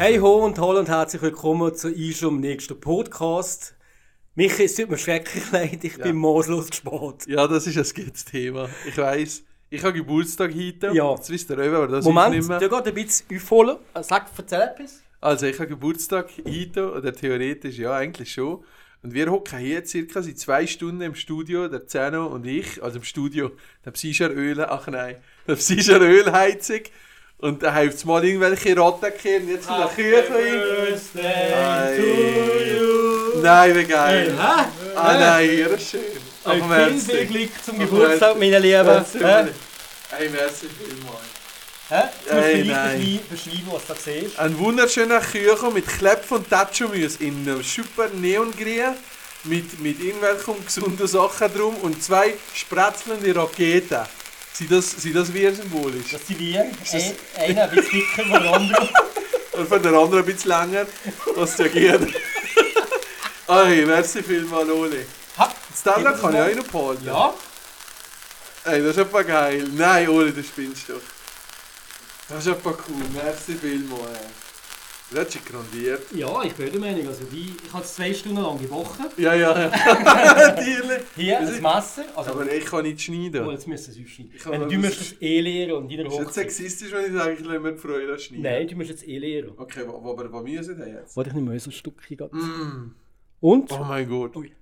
Hey ho und hallo und herzlich willkommen zu unserem nächsten Podcast. Michi, es tut mir schrecklich leid, ich bin maßlos gespart. Ja, das ist ein gutes Thema. Ich weiss, ich habe Geburtstag heute. Ja. Das wisst ihr aber das Moment, ist du nicht mehr. gehst ein bisschen aufholen. Sag, erzähl etwas. Also ich habe Geburtstag heute, oder theoretisch ja, eigentlich schon. Und wir hocken hier circa seit zwei Stunden im Studio, der Zeno und ich, also im Studio, der Psycher Öl, ach nein, der Psycher Ölheizung. Und da hilft mal irgendwelche Ratten kehren jetzt in der Küche. Nein. Nein, wie geil. Hä? Ah nein, hier ist schön. Aber merci. Glück zum Geburtstag, meine Lieben. Hey, merci vielmals. Hä? Hey, nein. beschreiben, was du da siehst. Ein wunderschöner Küchen mit Klepp und Tatschumüs in einem super Neongrün mit, mit irgendwelchen gesunden Sachen drum und zwei spratzelnde Raketen. Sind das, sind das wie symbolisch? Das sind wir. das- Ein- Einer ein bisschen dicker als der andere. Und von der anderen ein bisschen länger, was ja geht. Ey, merci vielmals, Oli. Gib kann ich auch noch behalten. Ja, Ey, das ist einfach geil. Nein, Oli, du spinnst doch. Das ist einfach cool. Merci vielmals. ey. Das hat schon grandiert. ja, ich bin der Meinung. Also die, ich habe es zwei Stunden lang gebrochen. Ja, ja, ja. Natürlich. Hier ein Messer. Also, Aber ich kann nicht schneiden. oh, jetzt müssen es aufschneiden. kann Wenn aber du das- musst das eh lehren und jeder Ist jetzt hoch. sexistisch, wenn ich sage, ich lasse mir die Freude schneiden? Nein, du musst jetzt eh lehren. Okay, wo- aber was müssen wir jetzt? Warte, ich nehme mal so ein Stückchen. Mm. Und? Oh mein Gott. Ui.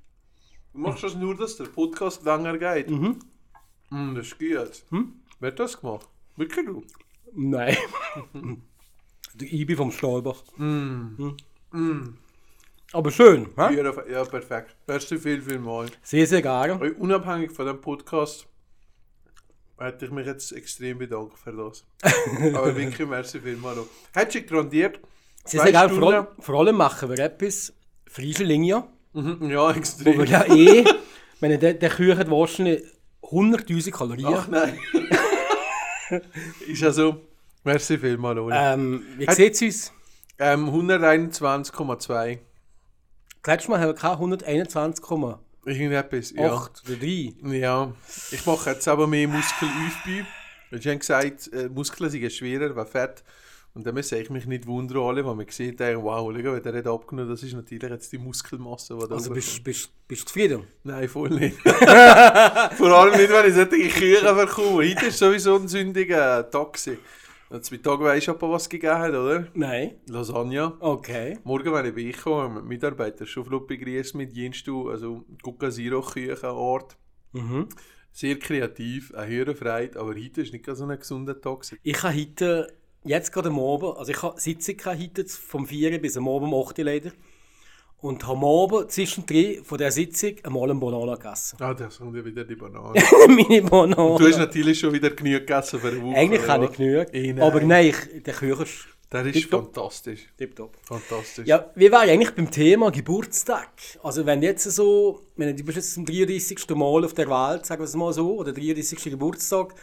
Du machst das nur, dass der Podcast länger geht? Mhm. Mm, das ist gut. Hm? Wer hat das gemacht? Wirklich du? Nein. Der Ibi vom Stahlbach. Mm. Aber schön, hä? Ja, ja, perfekt. Merci viel, viel mal. Sehr, sehr gerne. Und Unabhängig von dem Podcast hätte ich mich jetzt extrem bedankt für das. Aber wirklich, merci viel mal. Hättest du grandiert? Sehr, sehr gerne. Vor, allem- vor allem machen wir etwas Frieselinja, Mhm, Ja, wo extrem. wir ja eh, wenn der, der Küche hat wahrscheinlich 100'000 Kalorien. Ach nein. ist ja so. Merci vielmals, Oli. Ähm, wie Hat- sieht es uns? Ähm, 121,2. Das letzte Mal haben wir keine 121,8 Irgendetwas, ja. oder 3. Ja. Ich mache jetzt aber mehr Muskelaufbau. Sie haben gesagt, äh, Muskeln sind schwerer, weil Fett. Und dann sehe ich mich nicht wundern, alle, weil man sieht, denken, wow, schau, wenn der hat abgenommen, das ist natürlich jetzt die Muskelmasse, die da Also bist bist bist du zufrieden? Nein, voll nicht. Vor allem nicht, wenn ich solche Küche bekomme. Heute ist sowieso ein sündiger Tag. Zwei Tage weisst du aber, was es gegeben hat, oder? Nein. Lasagne. Okay. Morgen, wenn ich bei euch komme, mit Mitarbeitern schon flott begrüßt mit Jenstu, also Coca Zero Küchenort. Mhm. Sehr kreativ, eine höhere Freude, aber heute ist nicht so ein gesunder Tag. Ich habe heute, jetzt gerade am Abend, also ich habe Sitzung heute vom 4 bis am Abend um 8 Uhr leider. Und habe am Abend zwischendrin von der Sitzung einmal eine Banane gegessen. Ah, da kommt ja wieder die Banane. Meine Banane. du hast natürlich schon wieder genug gegessen für eine Woche. Eigentlich habe ich genug. Eh, nein. aber nein, ich, der Küche ist Der ist Tipptopp. fantastisch. tipptopp. Fantastisch. Ja, wir waren eigentlich beim Thema Geburtstag. Also wenn jetzt so, wenn du bist jetzt zum 33. Mal auf der Welt, sagen wir es mal so, oder 33. Geburtstag,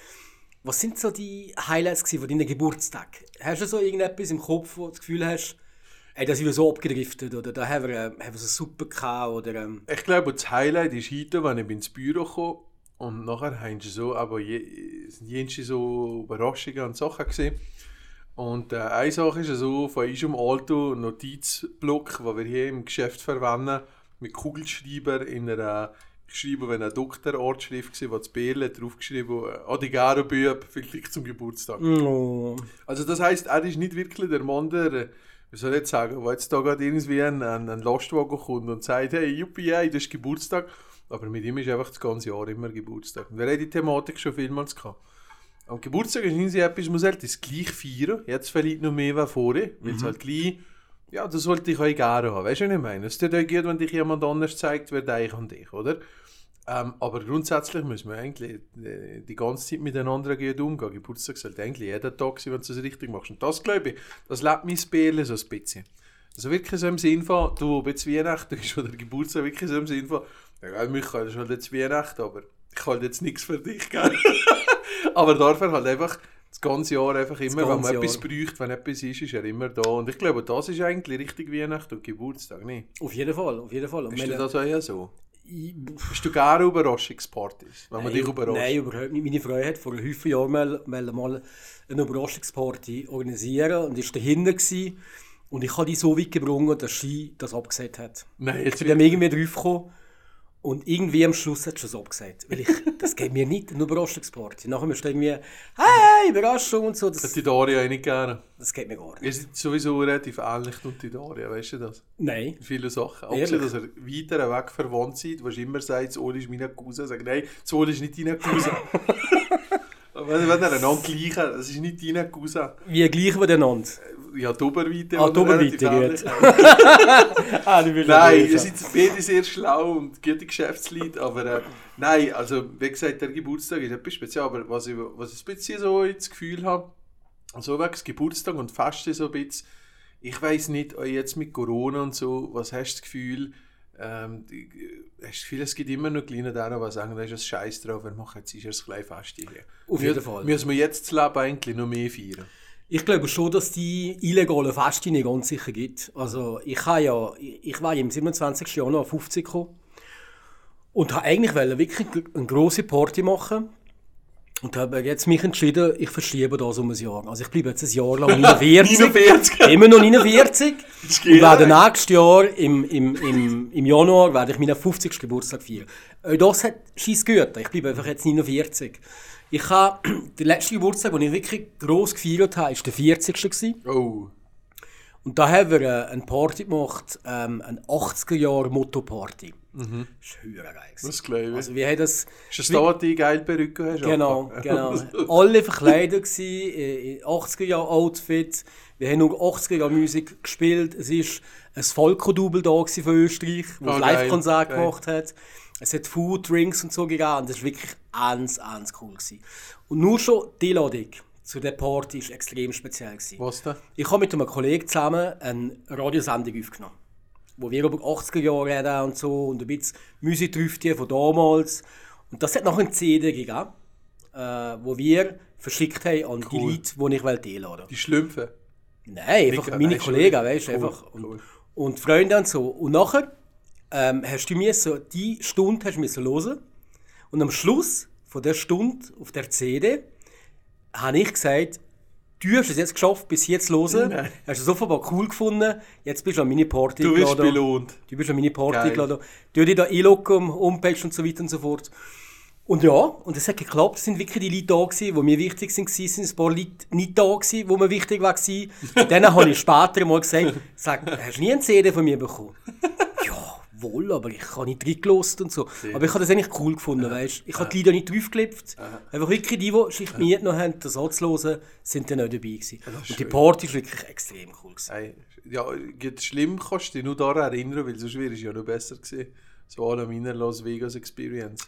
was sind so die Highlights von deinem Geburtstag? Hast du so irgendetwas im Kopf, wo du das Gefühl hast, sind wir so abgedriftet oder da haben wir, äh, haben wir so super gehabt oder ähm, Ich glaube, das Highlight ist heute, wenn ich ins Büro komme und nachher haben sie so, aber je, sind jenste so Überraschungen und Sachen gesehen. Und äh, eine Sache ist so, von unserem alten Notizblock, den wir hier im Geschäft verwenden, mit Kugelschreiber in einer, ich schreibe, wenn eine Doktorortschrift war, wo das Bärle draufgeschrieben äh, Adigaro Büb, vielleicht zum Geburtstag. oh, Also das heißt, er ist nicht wirklich der Mann, der, äh, wie soll ich jetzt sagen, wo jetzt da gerade irgendwie ein, ein, ein Lastwagen kommt und sagt, hey, juppie, hey, das ist Geburtstag. Aber mit ihm ist einfach das ganze Jahr immer Geburtstag. Und wir haben die Thematik schon vielmals gehabt. Am Geburtstag ist irgendwie etwas, muss halt das gleich feiern. Jetzt vielleicht noch mehr als vorher, weil es halt gleich, ja, das sollte ich euch gerne haben. Weißt du, was ich meine? Es tut euch gut, wenn dich jemand anders zeigt, wer dich an dich, oder? Ähm, aber grundsätzlich müssen wir eigentlich äh, die ganze Zeit miteinander gut umgehen. Geburtstag sollte eigentlich jeder Tag sein, wenn du es richtig machst. Und das, glaube ich, das lebt mein Bärle so ein bisschen. Also wirklich so im Sinn von, du, ob jetzt Weihnachten ist oder Geburtstag, wirklich so im Sinn von, ja, Michael, das ist halt jetzt Weihnachten, aber ich halte jetzt nichts für dich, gell? aber dafür halt einfach das ganze Jahr einfach immer, wenn man ganze etwas Jahr. braucht, wenn etwas ist, ist er immer da. Und ich glaube, das ist eigentlich richtig Weihnachten und Geburtstag, nicht? Auf jeden Fall, auf jeden Fall. Und Ist meine- das auch eher so? Ich- Bist du gerne Überraschungspartys, wenn man dich überrascht? Nein, überhaupt nicht. Meine Frau hat vor einem Haufen Jahren mal, mal, eine Überraschungsparty organisieren und ist dahinter gewesen. Und ich habe die so weit gebrungen, dass sie das abgesagt hat. Nein, Ich jetzt bin dann irgendwie draufgekommen und irgendwie am Schluss hat es abgesagt. Weil ich, das geht mir nicht, eine Überraschungsparty. Nachher müsst ihr irgendwie, hey, Überraschung und so. hat Das, die Daria auch nicht gerne. das geht mir gar nicht. Ihr seid sowieso relativ ähnlich und die Daria, weißt du das? Nein. In vielen Sachen. Auch Ehrlich? dass ihr weiter weg verwandt seid, was immer sagt, das Oli ist meine Cousin. Sagt, nein, das Oli ist nicht deine Cousin. wenn, wenn ihr einander gleichen, das ist nicht deine Cousin. Wie gleichen wir einander? Ja, die Oberweite. Ah, die Oberweite, ähnlich. Ah, Nein, ihr seid beide sehr schlau und gute Geschäftsleute, aber äh, nein, also wie gesagt, der Geburtstag ist etwas speziell, aber was ich, was ich ein bisschen so das Gefühl habe, so wegen Geburtstag und Feste so ein bisschen, ich weiß nicht, jetzt mit Corona und so, was hast du das Gefühl, ähm, die, hast das Gefühl, es gibt immer noch kleine da, die sagen, da ist ein Scheiß drauf, wir machen jetzt ist ein kleines Fest hier. Auf jeden Fall. Müssen wir jetzt das Leben eigentlich noch mehr feiern? Ich glaube schon, dass die illegalen Feste nicht ganz sicher gibt. Also ich habe ja, ich war ja im 27. Januar 50 gekommen und habe eigentlich wirklich eine große Party machen und habe jetzt mich entschieden, ich verschiebe das um ein Jahr. Also ich bleibe jetzt ein Jahr lang 49. 49. Immer noch 49. Das Und werde nächstes Jahr im, im, im, im Januar werde ich meinen 50. Geburtstag feiern. Auch das hat scheiß Güter. Ich bleibe einfach jetzt 49. Ich habe, der letzte Geburtstag, den ich wirklich gross gefeiert habe, war der 40. Gewesen. Oh, Und da haben wir äh, eine Party gemacht, ähm, eine 80er-Jahre-Motto-Party. Mhm. Das war höher geil. gewesen. das glaube ich. Also wir haben das... ist das da, die geile Perücke hast? Genau, genau. Alle verkleidet gsi in 80er Outfit. Wir haben nur 80er Musik gespielt. Es ist ein Volko-Double da von Österreich, wo Oh, ein Live-Konzert gemacht hat. Es hat Food, Drinks und so gegeben. Und das war wirklich ganz, ganz cool. Gewesen. Und nur schon die Ladung zu der Party war extrem speziell. Gewesen. Was denn? Ich habe mit einem Kollegen zusammen eine Radiosendung aufgenommen, wo wir über 80er Jahre reden und so und ein bisschen Musik trifft hier von damals. Und das hat noch eine CD gegeben, äh, wo wir verschickt haben an die Cool. Leute, die ich wollte einladen Die Schlümpfe. Nein, einfach Mega, meine Kollegen, weißt du, Cool, einfach. Und, cool. und Freunde und so. Und nachher ähm, hast du mir so die Stunde hast du hören. Und am Schluss von der Stunde auf der CD habe ich gesagt, du hast es jetzt geschafft, bis jetzt hören. Nein. Hast du es offenbar cool gefunden. Jetzt bist du an meine Party Du eingeladen. belohnt. Du bist an meine Party Geil. eingeladen. Du dich da einloggen, Homepage und so weiter und so fort. Und ja, und es hat geklappt. Es sind wirklich die Leute da gewesen, die mir wichtig sind. Es sind ein paar Leute nicht da gewesen, die mir wichtig waren. Dann habe ich später mal gesagt, sag, hast du nie eine CD von mir bekommen? Ja, wohl, aber ich habe nicht reingelassen und so. Aber ich habe das eigentlich cool gefunden, weißt Ich habe die Lieder nicht draufgeklebt. Einfach wirklich die, die sich nie noch haben, das anzuhören, sind dann auch dabei gewesen. Und die Party war wirklich extrem cool. Gewesen. Ja, schlimm kannst du dich nur daran erinnern, weil sonst wäre es ja noch besser gewesen. So alle meiner Las Vegas Experience.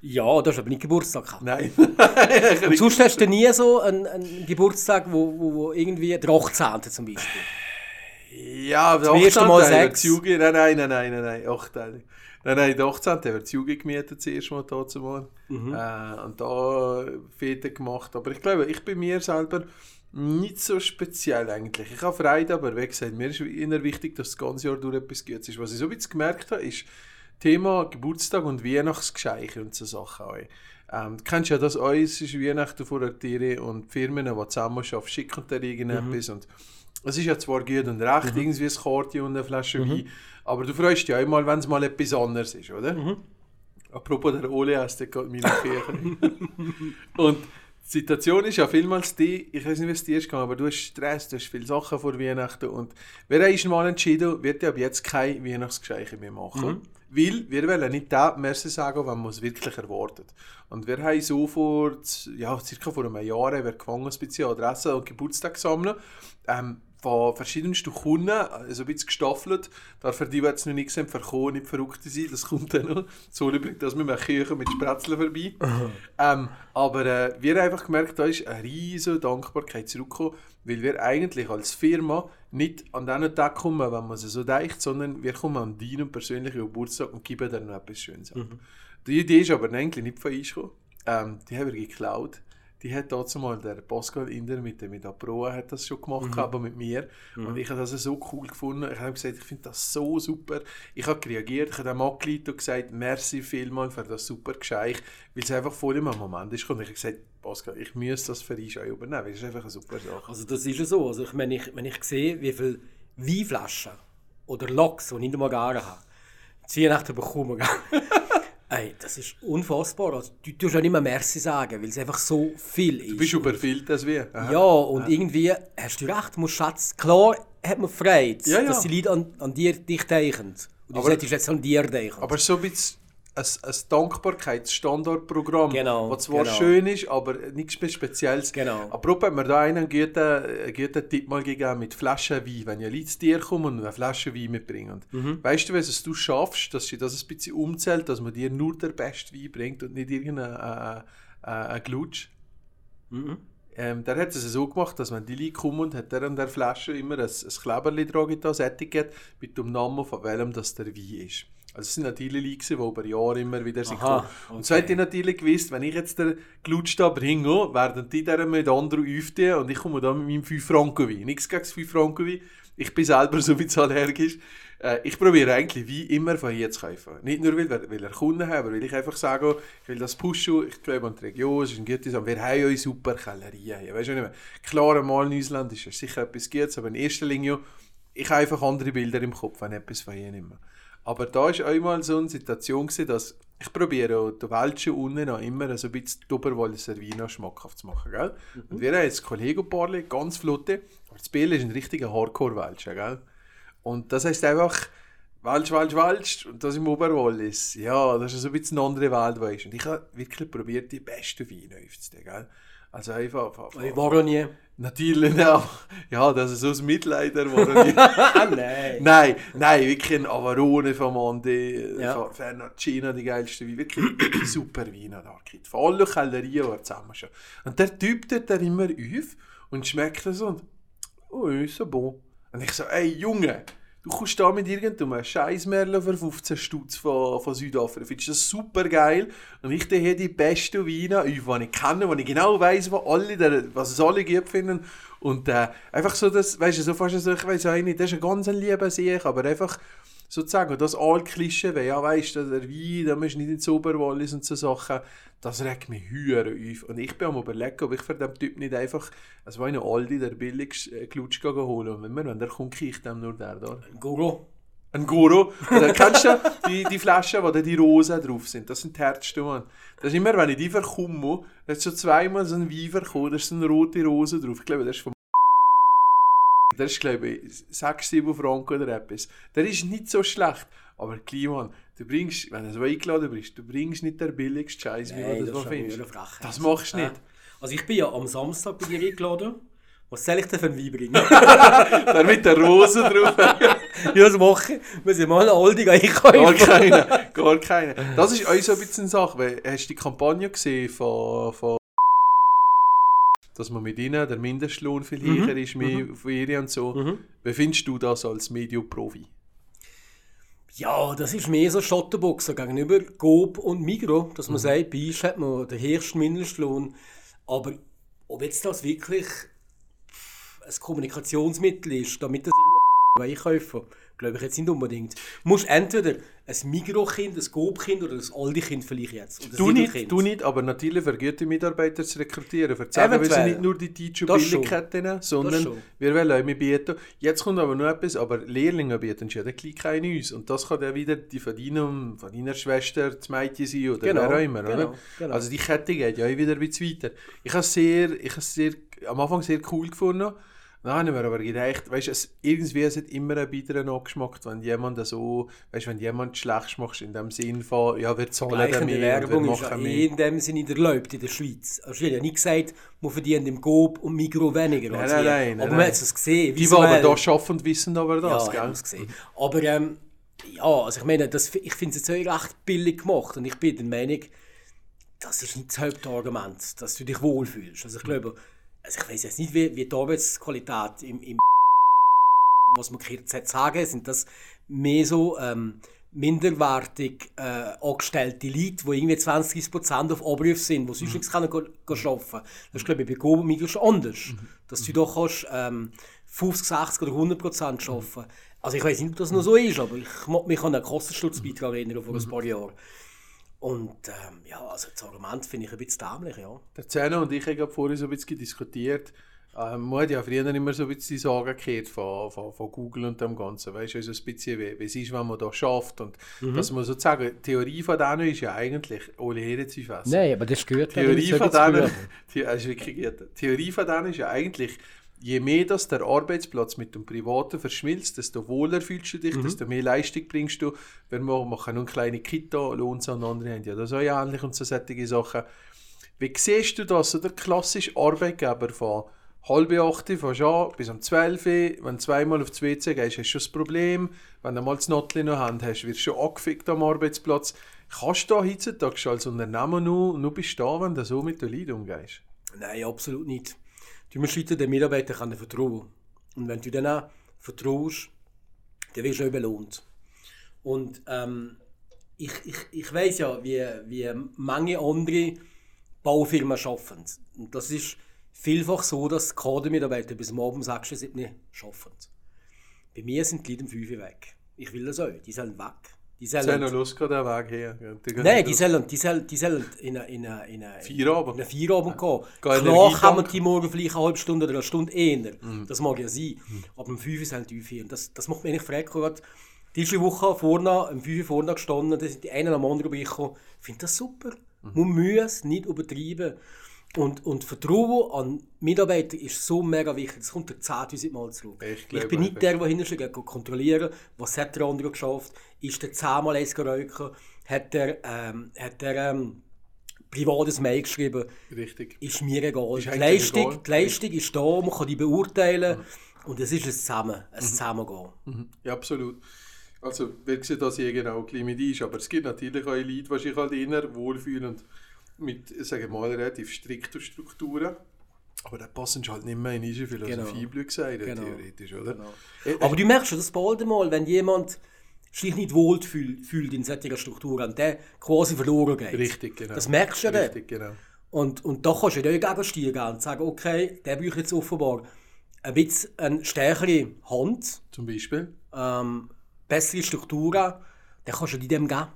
Ja, das ist aber nicht Geburtstag. gehabt. Nein. Und sonst hast du nie so einen, einen Geburtstag, wo, wo, wo irgendwie der 18. zum Beispiel. Ja, aber Zum ersten Mal sechs. Nein, nein, nein, nein, nein, nein, 8. Nein, nein, der 18. wird Juge gemietet zuerst mal da zumal. Mhm. Äh, und da Fete gemacht. Aber ich glaube, ich bin mir selber nicht so speziell eigentlich. Ich habe Freude, aber wie gesagt, mir ist eher wichtig, dass das ganze Jahr durch etwas Gutes ist. Was ich so ein bisschen gemerkt habe, ist Thema Geburtstag und Weihnachtsgeschenke und so Sachen. Auch. Ähm, du kennst ja das auch, es ist Weihnachten vor der Tiere und die Firmen, die zusammen arbeiten, schicken dir irgendetwas. Und es ist ja zwar gut und recht, irgendwie ein Karte und eine Flasche Wein, aber du freust dich ja einmal, wenn es mal etwas anderes ist, oder? Apropos der Ole heißt der gerade meine Kirche. und die Situation ist ja vielmals die, ich weiß nicht, wie es dir ist gegangen, aber du hast Stress, du hast viele Sachen vor Weihnachten und wir haben mal entschieden, wird ja ab jetzt keine Weihnachtsgeschenke mehr machen. Weil wir wollen nicht da Merci sagen, wenn man es wirklich erwartet. Und wir haben so vor, ja, circa vor einem Jahr wir gefangen, bisschen Adressen und Geburtstag sammeln. Ähm, von verschiedensten Kunden, also ein bisschen gestaffelt. Da für die, die jetzt noch nicht gesehen verkommen, nicht verrückt sein, das kommt dann noch. So übrigens, dass wir Küche mit Sprezeln vorbei. ähm, aber äh, wir haben einfach gemerkt, da ist eine riesige Dankbarkeit zurückgekommen, weil wir eigentlich als Firma nicht an diesen Tag kommen, wenn man es so denkt, sondern wir kommen an deinen persönlichen Geburtstag und geben dir noch etwas Schönes ab. Die Idee ist aber eigentlich nicht von uns gekommen. Ähm, die haben wir geklaut. Die hat dazu mal der Pascal Inder mit dem mit Aproa hat das schon gemacht, aber mit mir. Und ich habe das so cool gefunden. Ich habe gesagt, ich finde das so super. Ich habe reagiert, ich habe dem angeleitet und gesagt, merci vielmals für das super Geschenk, weil es einfach voll im Moment ist. Und ich habe gesagt, Pascal, ich muss das für dich übernehmen, es ist einfach eine super Sache. Also das ist ja so. Also ich, wenn, ich, wenn ich sehe, wie viele Weinflaschen oder Loks, die ich nicht mal gerne habe, zu Weihnachten bekommen? Ey, das ist unfassbar. Also, du tust auch nicht mehr Merci sagen, weil es einfach so viel ist. Du bist überfüllt, das wie. Aha. Ja, und irgendwie hast du recht, musst Schatz. Klar hat man Freude, Ja, ja. dass die Leute an, an dir dich denken. Und du Aber- solltest jetzt an dir denken. Aber so ein bisschen ein, ein Dankbarkeitsstandardprogramm, Genau, was zwar genau. schön ist, aber nichts mehr Spezielles. Genau. Apropos hat mir da einen guten, einen guten Tipp mal gegeben mit Flaschen Wein. Wenn ja Leute zu dir kommen und eine Flasche Wein mitbringen. Mhm. Weißt du, was es du schaffst, dass sie das ein bisschen umzählt, dass man dir nur der beste Wein bringt und nicht irgendein äh, äh, Glutsch? Mhm. Ähm, der hat es so gemacht, dass wenn die Leute kommen, hat er an der Flasche immer ein, ein Kleberli dran, das Etikett, mit dem Namen, von welchem das der Wein ist. Also es sind natürlich Leute, die über Jahre immer wieder sind Aha, gekommen. Und so hat die natürlich gewusst, wenn ich jetzt den Glutsch da bringe, werden die dann mit anderen öfter und ich komme da mit meinem 5 Franken Wein. Nichts gegen das 5 Franken Wein. Ich bin selber so bisschen allergisch. Äh, ich probiere eigentlich Wein immer von hier zu kaufen. Nicht nur, weil, wir- weil er Kunden haben, aber weil ich einfach sage, ich will das pushen, ich glaube an die Region, es ist ein gutes Sache. Wir haben ja super Kellerien hier. Weißt du nicht mehr? Klar, einmal in Ausland ist es sicher etwas Gutes, aber in erster Linie, ich habe einfach andere Bilder im Kopf, wenn ich etwas von hier nehme. Aber da war einmal so eine Situation, gewesen, dass ich probiere auch die Welschen unten noch immer so ein bisschen die Oberwalliser Weine schmackhaft zu machen. Gell? Und wir haben jetzt Kollegen ganz flotte, aber das Biel ist ein richtiger Hardcore-Welscher. Gell? Und das heißt einfach, Welsch, Welsch, Welsch, und das im Oberwallis. Ja, das ist so ein bisschen eine andere Welt, weißt du. Und ich habe wirklich probiert, die besten Weine aufzunehmen. Gell? Also einfach, einfach, Ich war noch nie. Natürlich auch. Ja, das ist so das Mitleid der war ah, nein. Nein, nein, wirklich ein Avarone von Mande, Ja. Fernandina, die geilste Wein. Wirklich, wirklich super Weine da gibt. Von allen Kellerien, die er zusammen schon. Und der Typ tut dann immer auf und schmeckt das und, oh, ist so bon. Und ich so, ey Junge, du kommst da mit irgendeinem Scheißmerle für 15 Stutz von, von Südafrika. Findest du das super geil? Und ich tue hier die besten Weine die ich kenne, die ich genau weiss, was, alle, was es alle gut finden. Und äh, einfach so, das, weißt du, so fast so, ich weiß auch nicht, das ist ein ganz lieber Sieg, aber einfach sozusagen das Alt-Klischee, weil ja, weißt du, der Wein, da du nicht ins Oberwallis und so Sachen, das regt mich höher auf. Und ich bin am überlegen, ob ich für den Typ nicht einfach, es war eine Aldi, der billigste äh, Glutsch gehen holen. Und wenn, wir, wenn der kommt, kriegt dem nur der da. Guru. Ein Goro. Oder kennst du die, die Flaschen, wo die Rosen drauf sind? Das sind die Mann. Das ist immer, wenn ich die verkomme, da hat schon zweimal so ein Wein verkommen, da ist so eine rote Rose drauf. Ich glaube, das ist vom das ist, glaube ich, 6, 7 Franken oder etwas. Der ist nicht so schlecht. Aber Kliman, du bringst, wenn du so eingeladen bist, du bringst nicht den billigsten Scheiß, wie du das das findest. eine. Das machst du nicht. Also ich bin ja am Samstag bei dir eingeladen. Was soll ich denn für einen Wein bringen? Der mit der Rose drauf. ja, das mache ich. Wir sind mal Aldi Gar einkaufen. keine, gar keine. Das ist auch so ein bisschen eine Sache, weil hast du die Kampagne gesehen von, von dass man mit ihnen der Mindestlohn viel höher ist, mehr Ferien und so. Wie findest du das als Medioprofi? Ja, das ist mehr so Schottenboxen gegenüber Coop und Migro, dass man sagt, bei uns hat man den höchsten Mindestlohn. Aber ob jetzt das wirklich ein Kommunikationsmittel ist, damit das einkaufen, glaube ich jetzt nicht unbedingt. Du musst entweder ein Migro-Kind, ein Coop-Kind oder ein Aldi-Kind vielleicht jetzt. Ein Du nicht, du nicht, aber natürlich für gute Mitarbeiter zu rekrutieren. Sagen, wir sind nicht nur die Teacher Das schon. Billigkeiten, sondern schon. wir wollen auch bieten. Jetzt kommt aber noch etwas, aber Lehrlinge bieten ja dann gleich keine uns. Und das kann dann wieder die von, deinem, von deiner Schwester das Mädchen sein oder Genau, wer auch immer. genau, oder? genau. Also die Kette geht ja auch wieder ein bisschen weiter. Ich habe sehr, ich habe sehr, am Anfang sehr cool gefunden, Nein, nicht mehr, aber gedacht, weißt es, irgendwie es hat immer einen bitteren Angeschmack, wenn jemand so, weißt wenn jemand schlecht macht, in dem Sinn von, ja, wir zahlen die mehr, wir Werbung ist ja machen eh mehr. in dem Sinne nicht erlaubt in der Schweiz. Also ich habe ja nicht gesagt, man verdient im Coop und Mikro weniger. Nein, nein, wir. nein, aber nein, man hat es gesehen. Die, die aber da arbeiten, wissen aber das, ja, gell? gesehen. Aber ähm, ja, also ich meine, das, ich finde es jetzt auch recht billig gemacht und ich bin der Meinung, das ist nicht das Hauptargument, dass du dich wohlfühlst. Also ich glaube, also ich weiß jetzt nicht, wie, wie die Arbeitsqualität im, im was man jetzt sagen, sind das mehr so ähm, minderwertig äh, angestellte Leute, die irgendwie 20% auf Abruf sind, die sonst nichts können go- go arbeiten können. Das ist, glaube ich, bei Go Migros schon anders. Dass du da kannst, ähm, 50, 60 oder 100% arbeiten Also ich weiß nicht, ob das noch so ist, aber ich mag mich an einen Kostenschlussbeitrag erinnern vor ein paar Jahren. Und ähm, ja, also das Argument finde ich ein bisschen dämlich, ja. Der Zeno und ich haben vorhin so ein bisschen diskutiert. Ähm, man hat ja früher immer so ein bisschen die Sorge gehört von, von, von Google und dem Ganzen. Weißt du, also ein bisschen, wie, wie es ist, wenn man da schafft. Und dass man sozusagen, die Theorie von denen ist ja eigentlich, alle Herren zu fassen. Nein, aber das gehört Theorie von denen, die, ist wirklich Theorie von denen ist ja eigentlich, je mehr das der Arbeitsplatz mit dem Privaten verschmilzt, desto wohler fühlst du dich, desto mehr Leistung bringst du. Wenn wir machen nur eine kleine Kita, lohnt und andere haben ja das auch ähnlich und so solche Sachen. Wie siehst du das, der klassische Arbeitgeber von halb acht fährst du an, bis um 12 Uhr, wenn du zweimal auf die WC gehst, hast du schon das Problem. Wenn du mal das Notli noch hast, hast, wirst du schon angefickt am Arbeitsplatz. Kannst du da heutzutage schon als Unternehmer nur, nur bestehen, wenn du so mit den Leuten umgehst? Nein, absolut nicht. Du musst heute den Mitarbeitern können vertrauen. Und wenn du denen vertraust, dann wirst du auch belohnt. Und ähm, ich, ich, ich weiß ja, wie, wie manche andere Baufirmen arbeiten. Und das ist vielfach so, dass Kadermitarbeiter bis morgen um 6 Uhr 7 Uhr arbeiten. Bei mir sind die Leute um 5 Uhr weg. Ich will das auch. Die sollen weg. Die sollen, den Weg her. Die Nein, die sollen, die sollen, die sollen in eine, in eine, in eine, Feierabend. in eine Feierabend gehen. Gehen Klar kann man die morgen vielleicht eine halbe Stunde oder eine Stunde eher. Mhm. Das mag ja sein. Aber um 5 Uhr sollen die aufhören. Das, das macht mich eigentlich gehört. Diese Woche vorne, um 5 Uhr vorne gestanden, da sind die einen am anderen vorbeigekommen. Ich finde das super. Mhm. Man muss es nicht übertreiben. Und, und Vertrauen an Mitarbeiter ist so mega wichtig. Das kommt der 10.000 Mal zurück. Ich Ich, bin nicht der, der hintersteht, geht kontrollieren, was hat der andere geschafft. Ist der zehnmal eins geräuchert? Hat er, ähm, hat er ähm, privates Mail geschrieben? Richtig. Ist mir egal. Ist die, Leistung, egal. die Leistung ist da, man kann die beurteilen. Und es ist ein Zusammen, ein Zusammengehen. Ja, absolut. Also, wir sehen das hier genau gleich mit ist, aber es gibt natürlich auch Leute, die sich halt eher wohlfühlen und mit, sagen wir mal, relativ strikten Strukturen. Aber da passen sie halt nicht mehr in diese Philosophie, Genau. gesagt, Genau. theoretisch, oder? Genau. Äh, Aber du merkst schon das bald mal, wenn jemand sich nicht wohl fühlt, in solcher Struktur, und der quasi verloren geht. Richtig, genau. Das merkst du dann. Richtig, genau. Und, und da kannst du ja dagegen stehen und sagen, okay, der braucht jetzt offenbar ein bisschen eine stärkere Hand, Zum Beispiel. ähm, bessere Strukturen, dann kannst du die dem geben.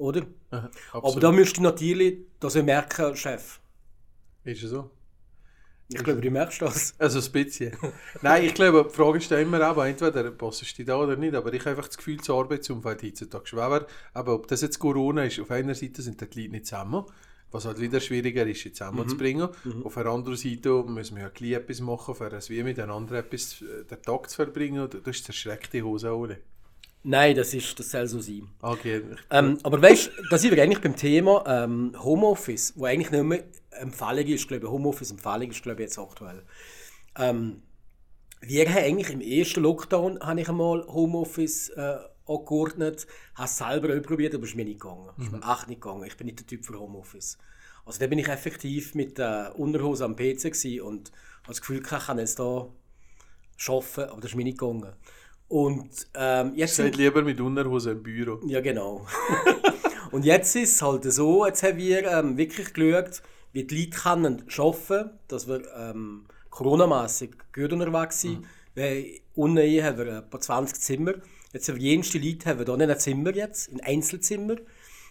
Oder? Aha, Aber da müsst du natürlich dass merken, Chef. Ist es so? Ich glaube, du merkst das. Also ein bisschen. Nein, ich glaube, die Frage ist immer aber entweder passest du da oder nicht, aber ich habe einfach das Gefühl, das Arbeitsumfeld heutzutage schwer. Aber ob das jetzt Corona ist, auf einer Seite sind die Leute nicht zusammen, was halt wieder schwieriger ist, sie zusammenzubringen. Auf der anderen Seite müssen wir ja gleich etwas machen, für das wie miteinander etwas äh, den Tag zu verbringen. Und das ist zerschreckte Hose alle. Nein, das, ist, das soll so sein. Okay. Ähm, aber weißt du, da sind wir eigentlich beim Thema ähm, Homeoffice, wo eigentlich nicht mehr Empfehlung ist, glaube ich, Homeoffice-Empfehlung ist, glaube ich, jetzt aktuell. Ähm, wir haben eigentlich im ersten Lockdown habe ich einmal Homeoffice äh, angeordnet, habe es selber auch probiert, aber es ist mir nicht gegangen. Es ist mir echt nicht gegangen. Ich bin nicht der Typ für Homeoffice. Also da bin ich effektiv mit der Unterhose am PC und habe das Gefühl, ich kann jetzt da arbeiten, aber das ist mir nicht gegangen. Und ähm, jetzt Seid lieber mit Unterhose im Büro. ja, genau. und jetzt ist es halt so, jetzt haben wir ähm, wirklich geschaut, wie die Leute können arbeiten dass wir ähm, Corona-mässig gut unterwegs sind. Weil unten hier haben wir etwa 20 Zimmer. Jetzt haben wir jenste Leute haben wir hier nicht ein Zimmer jetzt, ein Einzelzimmer.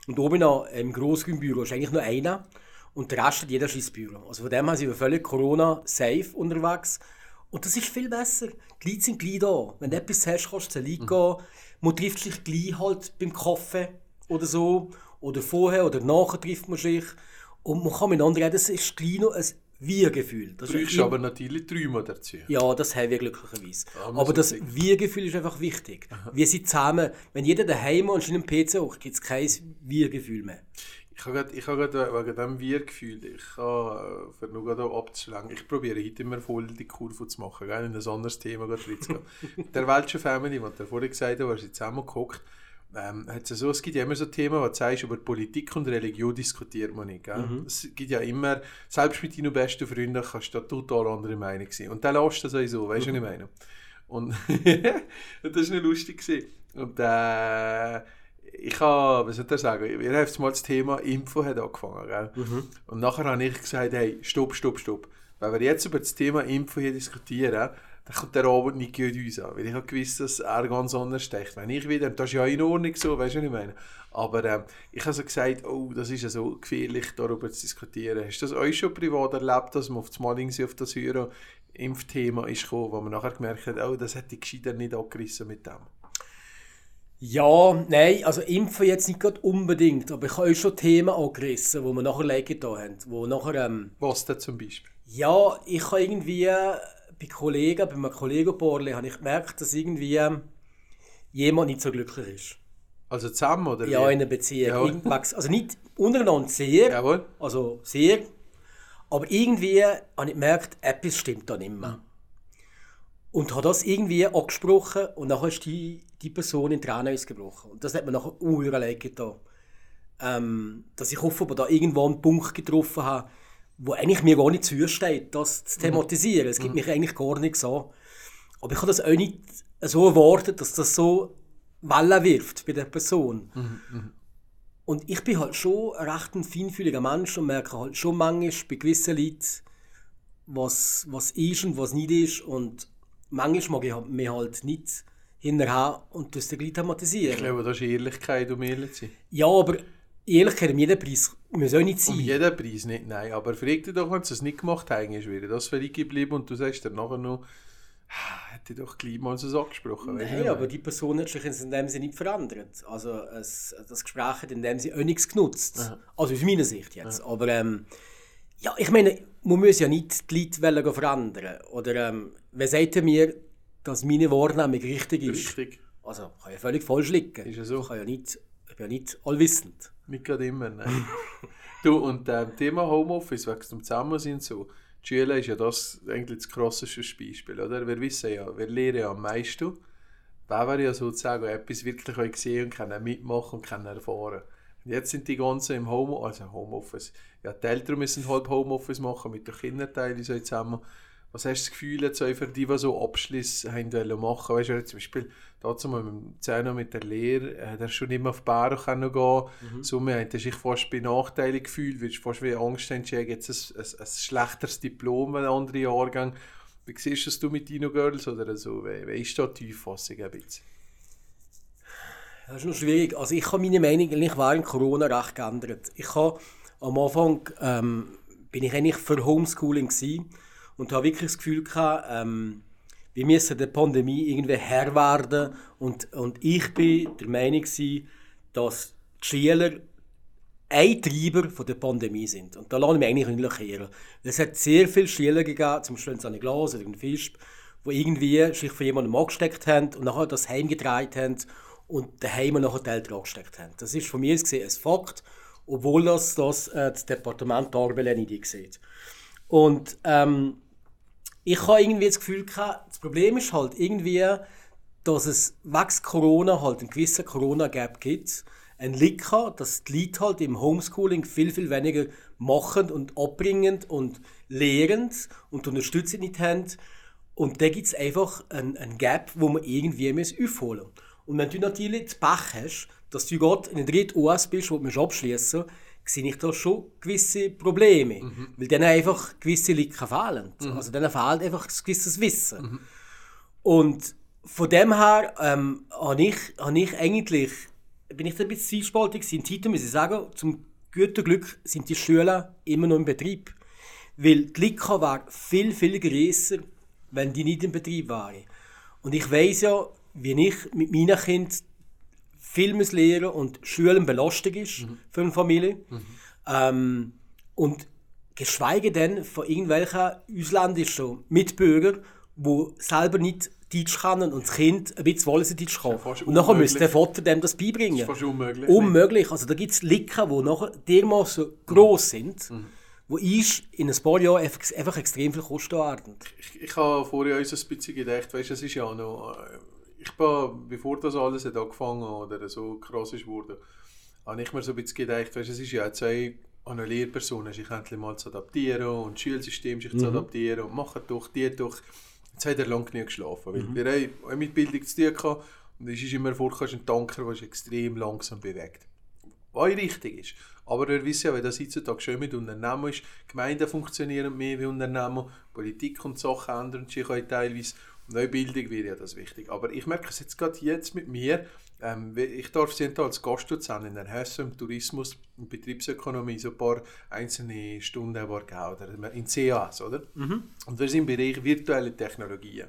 Und oben noch im Grossraumbüro ist eigentlich nur einer. Und der Rest hat jeder sein Büro. Also von dem her sind wir völlig Corona-safe unterwegs. Und das ist viel besser. Die Leute sind gleich da. Wenn du etwas hast, kannst du zu Leuten gehen. Man trifft sich gleich halt beim Kaffee oder so. Oder vorher oder nachher trifft man sich. Und man kann miteinander reden. Das ist gleich noch ein Wir-Gefühl. Du ist brauchst aber natürlich Träume dazu. Ja, das haben wir glücklicherweise. Ja, wir aber das. Wir-Gefühl ist einfach wichtig. Wir sind zusammen. Wenn jeder daheim und in einem PC hoch, gibt es kein Wir-Gefühl mehr. Ich habe gerade, ich habe gerade wegen dem Wir-Gefühl, ich habe, äh, für nur gerade abzuschlagen, ich probiere heute immer voll die Kurve zu machen, gell, in ein anderes Thema reinzugehen. Der Welschen Family, was der vorhin gesagt hat, wo sie zusammengehockt, ähm, hat es so, es gibt ja immer so Themen, wo du sagst, über Politik und Religion diskutiert man nicht. Gell? Es gibt ja immer, selbst mit deinen besten Freunden kannst du da total andere Meinung sein. Und dann lässt das sowieso, weißt du, was ich meine? Und und das war nicht lustig. Gewesen. Und äh, ich habe, was soll ich sagen, wir haben jetzt mal das Thema Info hat angefangen. Gell? Und nachher habe ich gesagt, hey, stopp, stopp, stopp. Wenn wir jetzt über das Thema Info hier diskutieren, dann kommt der Abend nicht gut uns an. Weil ich habe gewusst, dass er ganz anders denkt. Wenn ich wieder, das ist ja in Ordnung so, weißt du, was ich meine? Aber ähm, ich habe so gesagt, oh, das ist ja so gefährlich, darüber zu diskutieren. Hast du das euch schon privat erlebt, dass man auf das Mal auf das Euro Impfthema ist gekommen, wo man nachher gemerkt hat, oh, das hätte ich gescheiter nicht angerissen mit dem. Ja, nein, also Impfen jetzt nicht gerade unbedingt, aber ich habe auch schon Themen angerissen, wo wir nachher liegen da haben. Wo nachher, ähm, Was denn zum Beispiel? ja, ich habe irgendwie bei Kollegen, bei einem Kollegenpaarli, habe ich gemerkt, dass irgendwie jemand nicht so glücklich ist. Also zusammen, oder Ja, wie? in einer Beziehung. Ja. Also nicht untereinander sehr, Jawohl. also sehr, aber irgendwie habe ich gemerkt, etwas stimmt da nicht mehr. Und habe das irgendwie angesprochen und nachher ist die, die Person in Tränen ausgebrochen. Und das hat mir nachher unheimlich getan. Ähm, dass ich offenbar da irgendwo einen Punkt getroffen habe, wo eigentlich mir gar nicht zusteht, das zu thematisieren. Es gibt mich eigentlich gar nicht so. Aber ich habe das auch nicht so erwartet, dass das so Wellen wirft bei der Person. Und ich bin halt schon ein recht ein feinfühliger Mensch und merke halt schon manchmal bei gewissen Leuten, was, was ist und was nicht ist. Und manchmal mag ich halt- mich halt nicht hinterher und das den Leuten Ich thematisieren. glaube, das ist Ehrlichkeit, um ehrlich zu sein. Ja, aber Ehrlichkeit um jeden Preis muss auch nicht sein. Um jeden Preis nicht, nein. Aber frag dich doch, wenn sie es nicht gemacht ist wäre das für dich geblieben und du sagst dann nachher noch, «Ah, hätte ich doch gleich mal so angesprochen. du, Nein, aber ich die Person hat sich in dem Sinne nicht verändert. Also es, das Gespräch hat in dem Sinne auch nichts genutzt. Also aus meiner Sicht jetzt. Aber ähm, ja, ich meine, man muss ja nicht die Leute wollen verändern. Oder ähm, wer sagt mir, dass meine Wahrnehmung richtig ist? Richtig. Also kann ja völlig falsch liegen. Ist ja so. Ich, kann ja nicht, ich bin ja nicht allwissend. Nicht gerade immer, nein. du, und ähm, Thema Homeoffice, wegen dem Zusammensein so, die Schule ist ja das eigentlich das krasseste Beispiel, oder? Wir wissen ja, wir lernen ja am meisten. Wer wäre ja sozusagen etwas wirklich gesehen und können mitmachen und können erfahren. Und jetzt sind die ganzen im Home, also Homeoffice. Ja, die Eltern müssen halt Homeoffice machen mit den Kinderteilen so zusammen. Was hast du das Gefühl jetzt auch für die, die so Abschlüsse haben wollen machen? Weißt du, zum Beispiel dazu mal mit dem Zehner mit der Lehre, äh, der schon nicht mehr auf die Bären können gehen. So, man hat sich fast benachteiligt gefühlt, weil du fast wie Angst hast, jetzt ein, ein, ein schlechteres Diplom, ein anderer Jahrgang. Wie siehst du das du mit deinen Girls oder so? Wie, wie ist da die Auffassung ein bisschen? Das ist noch schwierig. Also ich habe meine Meinung eigentlich während Corona recht geändert. Ich habe am Anfang ähm, bin ich eigentlich für Homeschooling gewesen und habe wirklich das Gefühl gehabt, ähm, wir müssen der Pandemie irgendwie Herr werden und, und ich bin der Meinung gewesen, dass die Schüler ein Treiber von der Pandemie sind. Und da lasse ich mich eigentlich nicht lackieren. Es hat sehr viele Schüler gegeben, zum Beispiel in Glas oder in Fisch, die irgendwie sich von jemandem angesteckt haben und nachher das heimgetragen haben und daheim nachher die Eltern angesteckt haben. Das ist von mir aus gesehen ein Fakt, obwohl das, das, äh, das Departement Arbele nicht sieht. Und ähm, ich habe irgendwie das Gefühl gehabt, das Problem ist halt irgendwie, dass es wegen Corona halt einen gewissen Corona-Gap gibt. Ein Lika, dass die Leute halt im Homeschooling viel, viel weniger machen und abbringen und lehren und unterstützen nicht haben. Und da gibt es einfach einen, einen Gap, wo man irgendwie muss aufholen muss. Und wenn du natürlich das Pech hast, dass du gerade in der dritten US bist, wo du abschließen musst, sehe ich da schon gewisse Probleme. Weil denen einfach gewisse Lücken fehlen. Also denen fehlt einfach ein gewisses Wissen. Und von dem her ähm, habe ich, habe ich eigentlich, bin ich da ein bisschen zwiespaltig. In Tito muss ich sagen, zum guten Glück sind die Schulen immer noch im Betrieb. Weil die Lika wäre viel, viel grösser, wenn die nicht im Betrieb wären. Und ich weiß ja, wie ich mit meinen Kindern viel muss lernen und Schulen Belastung ist für eine Familie. Ähm, und geschweige denn von irgendwelchen ausländischen Mitbürgern, die selber nicht Deutsch können und das Kind ein bisschen wollen sie Deutsch kann. fast und nachher müsste der Vater dem das beibringen. Das ist fast unmöglich. Unmöglich. Also da gibt es Lücken, die nachher dermaßen gross sind, wo ich in ein paar Jahren einfach, extrem viel kosten werden. ich, ich habe vorher uns ein bisschen gedacht, weißt, es ist ja noch, äh, ich bin, bevor das alles hat angefangen oder so krass ist wurde, habe ich mir so ein bisschen gedacht, weißt, es ist ja jetzt eine, eine Lehrperson, sich endlich mal zu adaptieren und das Schulsystem sich zu adaptieren und machen doch, die doch. Jetzt hat er lange genug geschlafen, weil wir haben auch mit Bildung zu tun gehabt und es ist immer vorgekommen, ein Tanker, der sich extrem langsam bewegt. Was richtig ist. Aber wir wissen ja, wie das heutzutage schon mit Unternehmen ist. Gemeinden funktionieren mehr wie Unternehmen, Politik und Sachen ändern sich auch teilweise. Und auch Bildung wäre ja das wichtig. Aber ich merke es jetzt gerade jetzt mit mir. Ähm, ich darf Sie als Gastdozent in der im Tourismus und Betriebsökonomie so ein paar einzelne Stunden war oder in CAS, oder? Und wir sind im Bereich virtuelle Technologien.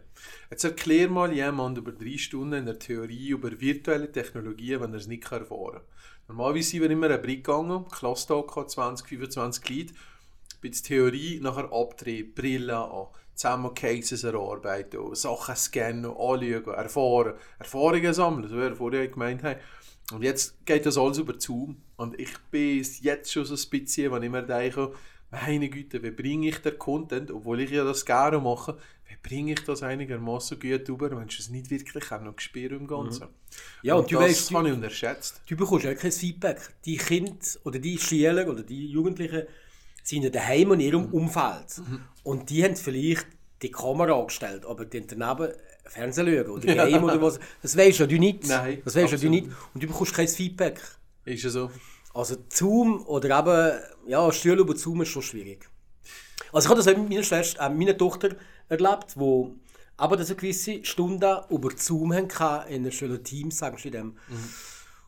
Jetzt erklär mal jemand über drei Stunden in der Theorie über virtuelle Technologien, wenn er es nicht erfahren kann. Normalerweise sind wir immer eine Brick gegangen, Klasstag hat 20, 25 Leute, bei der Theorie nachher abdrehen, Brille an, zusammen Cases erarbeiten, Sachen scannen, anschauen, erfahren, Erfahrungen sammeln, so wie wir vorher gemeint haben. Und jetzt geht das alles über Zoom. Und ich bin jetzt schon so ein bisschen, wenn ich mir denke, meine Güte, wie bringe ich den Content, obwohl ich ja das gerne mache, wie bringe ich das einigermaßen gut rüber, wenn ich es nicht wirklich auch noch gespürt im Ganzen. Ja, und du das weißt, habe ich unterschätzt. Du bekommst auch kein Feedback. Die Kinder oder die Schüler oder die Jugendlichen sind ja daheim in ihrem Umfeld. Und die haben vielleicht die Kamera angestellt, aber die haben daneben Fernsehen schauen oder Game oder was. Das weisst ja du nicht. Nein, das weisst ja du nicht. Und du bekommst kein Feedback. Ist ja so. Also Zoom oder eben, ja, Stühle über Zoom ist schon schwierig. Also ich habe das auch mit meiner Schwester, äh, meiner Tochter erlebt, wo aber das eine gewisse Stunden über Zoom hatten, in der Schule Teams, sagen sie dem.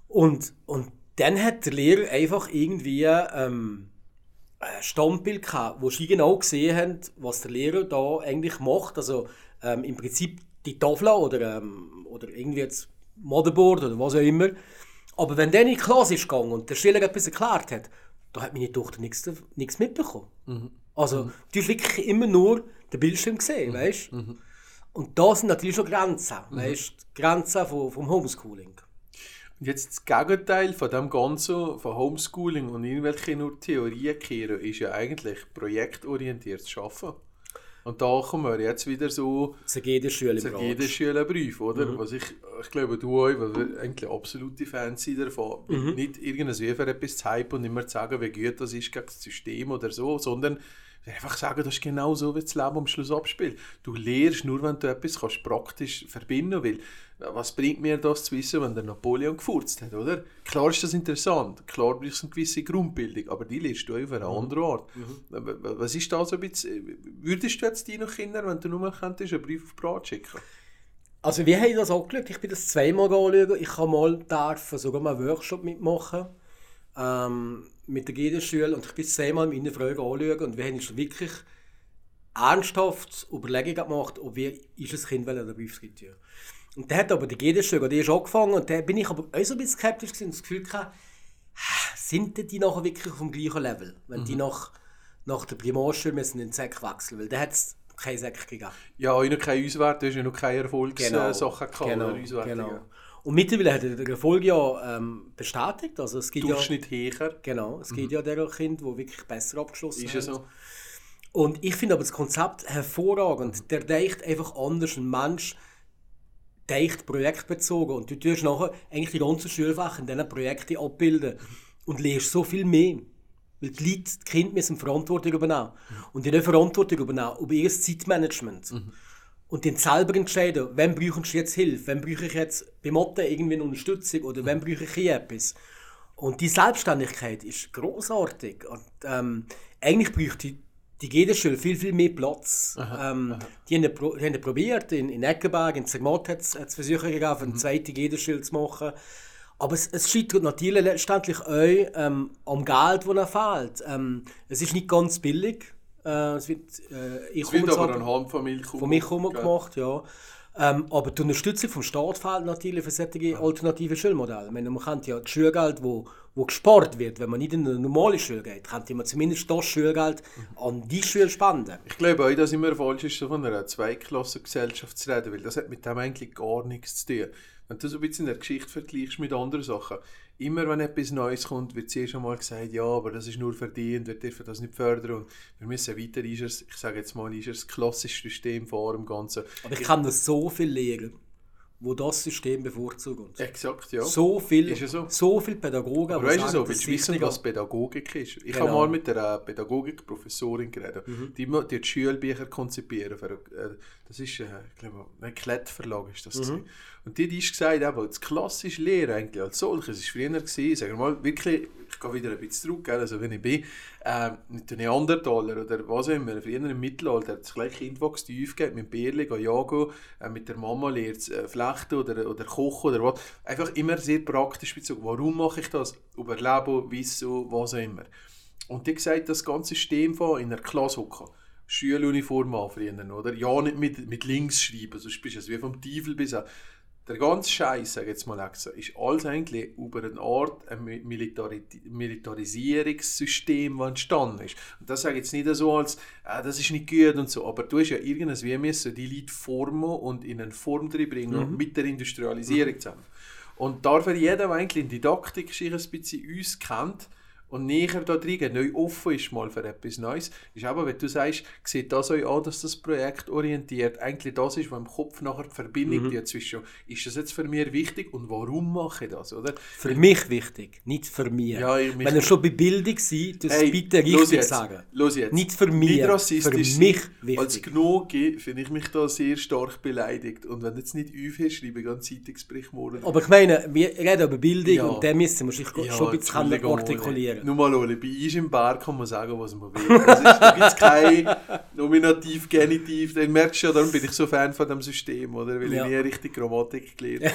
Und, und dann hat der Lehrer einfach irgendwie ähm, ein Standbild gehabt, wo sie genau gesehen haben, was der Lehrer da eigentlich macht. Also ähm, im Prinzip die Tafel oder, ähm, oder irgendwie jetzt Motherboard oder was auch immer. Aber wenn der in die Klasse ist gegangen und der Schüler etwas erklärt hat, da hat meine Tochter nichts, nichts mitbekommen. Also, du hast wirklich immer nur den Bildschirm gesehen, weißt Und da sind natürlich schon Grenzen, weißt Die Grenzen vom, vom Homeschooling. Und jetzt das Gegenteil von dem Ganzen, von Homeschooling und irgendwelche nur Theorien kehren, ist ja eigentlich projektorientiertes Schaffen. Und da kommen wir jetzt wieder so Zu jeder Schule zu im jedem Rat. Schülerbrief, oder? Was ich, ich glaube, du auch, weil wir eigentlich absolute Fans sind davon. Nicht irgendein für etwas zu hypen und immer zu sagen, wie gut das ist gegen das System oder so, sondern einfach sagen, das ist genau so, wie das Leben am Schluss abspielt. Du lernst nur, wenn du etwas kannst praktisch verbinden willst. Was bringt mir das zu wissen, wenn der Napoleon gefurzt hat, oder? Klar ist das interessant, klar brauchst du eine gewisse Grundbildung, aber die lernst du auf eine andere Art. Was ist da so ein bisschen, würdest du jetzt deinen Kindern, wenn du nur könntest, einen Brief auf Brat schicken? Also wir haben das angeschaut, ich bin das zweimal anschauen. Ich habe mal dürfen sogar mal einen Workshop mitmachen ähm, mit der GD-Schule und ich bin zweimal meine Fragen anschauen und wir haben uns wirklich ernsthaft Überlegungen gemacht, ob wir ist das Kind oder Briefskritur. Und der hat aber die GD-Schule, die ist angefangen und da bin ich aber auch so ein bisschen skeptisch gewesen und das Gefühl gehabt, sind denn die nachher wirklich auf dem gleichen Level, wenn die nach, nach der Primarschule müssen in den Sack wechseln, weil da hat es keinen Sack gegeben. Ja, ich noch keine Auswertung, ja noch keine Erfolgssachen Genau, gehabt genau, genau. Und mittlerweile hat er den Erfolg ja ähm, bestätigt. Also es gibt ja, Durchschnitt höher. genau, es gibt ja der Kind, die wirklich besser abgeschlossen Ist ja haben. so. Und ich finde aber das Konzept hervorragend. Der denkt einfach anders. Ein Mensch denkt projektbezogen. Und du tust nachher eigentlich die ganze Schulfach in diesen Projekten abbilden. Und lernst so viel mehr. Weil die Leute, die Kinder müssen Verantwortung übernehmen. Und die nicht Verantwortung übernehmen über ihr Zeitmanagement. Und dann selber entscheiden, wann brauche ich jetzt Hilfe, wann brauche ich jetzt bei Mathe irgendwie eine Unterstützung oder wann brauche ich hier etwas. Und die Selbstständigkeit ist großartig. Und ähm, eigentlich bräuchte die, die Gedenschule viel, viel mehr Platz. ähm, Die haben, pro, die haben probiert, in, in Eckenberg, in Zermatt hat es Versuche gegeben, eine zweite Gedenschule zu machen. Aber es, es scheitert natürlich letztendlich auch ähm, am Geld, das fehlt. Ähm, es ist nicht ganz billig. Äh, es wird, äh, ich Es wird aber anhand von Milch von mich herum gemacht, ja. Ähm, aber die Unterstützung vom Staat fehlt natürlich für solche alternative Schulmodelle. Ich meine, man kann ja das Schulgeld, wo, wo gespart wird, wenn man nicht in eine normale Schule geht, kann man zumindest das Schulgeld an die Schule spenden. Ich glaube auch, dass immer falsch ist, von einer Zweiklassengesellschaft zu reden, weil das hat mit dem eigentlich gar nichts zu tun. Wenn du so ein bisschen in der Geschichte vergleichst mit anderen Sachen, immer wenn etwas Neues kommt, wird zuerst einmal gesagt, ja, aber das ist nur verdient, wir dürfen das nicht fördern und wir müssen weiter, ist es, ich sage jetzt mal, ist es das klassische System vor dem Ganzen. Aber ich kann noch so viel lernen, wo das System bevorzugt. Exakt, ja. So viel, Ist so. so viel Pädagogen, Aber weißt du so, willst du wissen, was Pädagogik ist? Ich Genau. habe mal mit einer Pädagogikprofessorin geredet. Mhm. Die, die Schulbücher konzipieren. Für, äh, das ist, äh, ich glaube, ein Klettverlag ist Mhm. das. gewesen. Und die, die ist gesagt, eben, das klassische Lehren eigentlich als solches ist früher gewesen, sagen wir mal, wirklich, ich gehe wieder ein bisschen zurück, gell, also wenn ich bin, äh, mit den Neandertaler oder was auch immer, früher im Mittelalter, das kleine Kind, das gestief geht, mit dem Bärli jagen, äh, mit der Mama lernt äh, flechten oder, oder kochen oder was. Einfach immer sehr praktisch bezogen. Warum mache ich das? Überleben, Wissen, was auch immer. Und die gesagt, das ganze System von in einer Klasse hocken. Schuluniform anfrieren, oder? Ja, nicht mit, mit links schreiben, sonst bist du es wie vom Teufel bis an. Der ganze Scheiß, sage ich jetzt mal extra, ist alles eigentlich über eine Art ein Mi- Militari Militarisierungssystem, das entstanden ist. Und das sage ich jetzt nicht so als, äh, das ist nicht gut und so, aber du hast ja irgendwas wie müssen die Leute formen und in eine Form bringen mit der Industrialisierung zusammen. Und dafür jeder, der eigentlich in Didaktik ein bisschen uns kennt und näher da drin neu offen ist mal für etwas Neues, ist aber, wenn du sagst, sieht das euch an, dass das Projekt orientiert eigentlich das ist, was im Kopf nachher die Verbindung mhm. zwischen, ist das jetzt für mich wichtig und warum mache ich das, oder? Für mich wichtig, nicht für mich. Ja, ich- mich- Wenn ihr schon bei Bildung seid, das Hey, bitte richtig jetzt, sagen. los jetzt. Nicht für mich, Nicht rassistisch für mich sein. Als wichtig. Gnoge finde ich mich da sehr stark beleidigt. Und wenn du jetzt nicht aufhörst, schreibe ich einen Zeitungsbericht morgen. Aber ich meine, wir reden über Bildung Ja. und den müssen wir sich schon ein bisschen artikulieren. Nur mal, Oli, bei uns im Bar kann man sagen, was man will. Ist, da gibt es kein Nominativ, Genitiv. Dann merkst du ja, darum bin ich so Fan von dem System, oder? Weil Ja. ich nie richtig Grammatik gelernt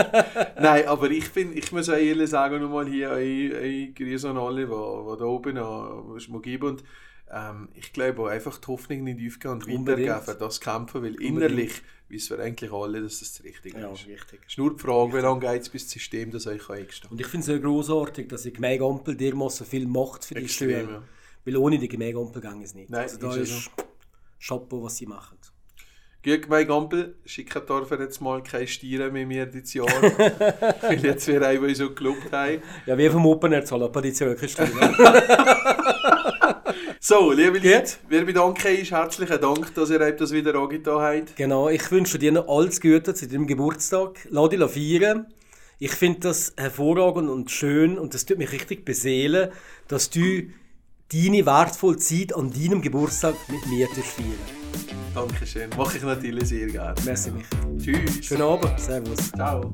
Nein, aber ich finde, ich muss auch ehrlich sagen, nochmal hier ein, ein Grüße an alle, die, da oben an mal geben. Und ähm, ich glaube auch einfach die Hoffnung nicht aufgehen und Unbedingt. weitergeben, das kämpfen, weil innerlich wissen wir eigentlich alle, dass das das Richtige Ja, ist. richtig. Es ist nur die Frage, wie lange geht es, bis das System das euch eingestehen kann. Und ich finde es sehr großartig, dass die Gemeinde Ampel dermaßen viel macht für die Extrem, Steuern. ja. Weil ohne die Gemeinde Ampel ging es nicht. Nein, also da ist ist Chapeau, was sie machen. Gut, gemein Gampel, schicken dürfen jetzt mal keine Stiere mehr mir dieses Jahr. weil jetzt wir einmal so gelobt haben. Ja, wie vom Open Air zahlen, aber die Steuern. So, liebe Leute, wir bedanken uns. Herzlichen Dank, dass ihr das wieder angetan habt. Genau, ich wünsche dir noch alles Gute zu deinem Geburtstag. Lass dich feiern. Ich finde das hervorragend und schön und das tut mich richtig beseelen, dass du deine wertvolle Zeit an deinem Geburtstag mit mir feiern. Dankeschön. Mache ich natürlich sehr gerne. Merci mich. Tschüss. Schönen Abend. Servus. Ciao.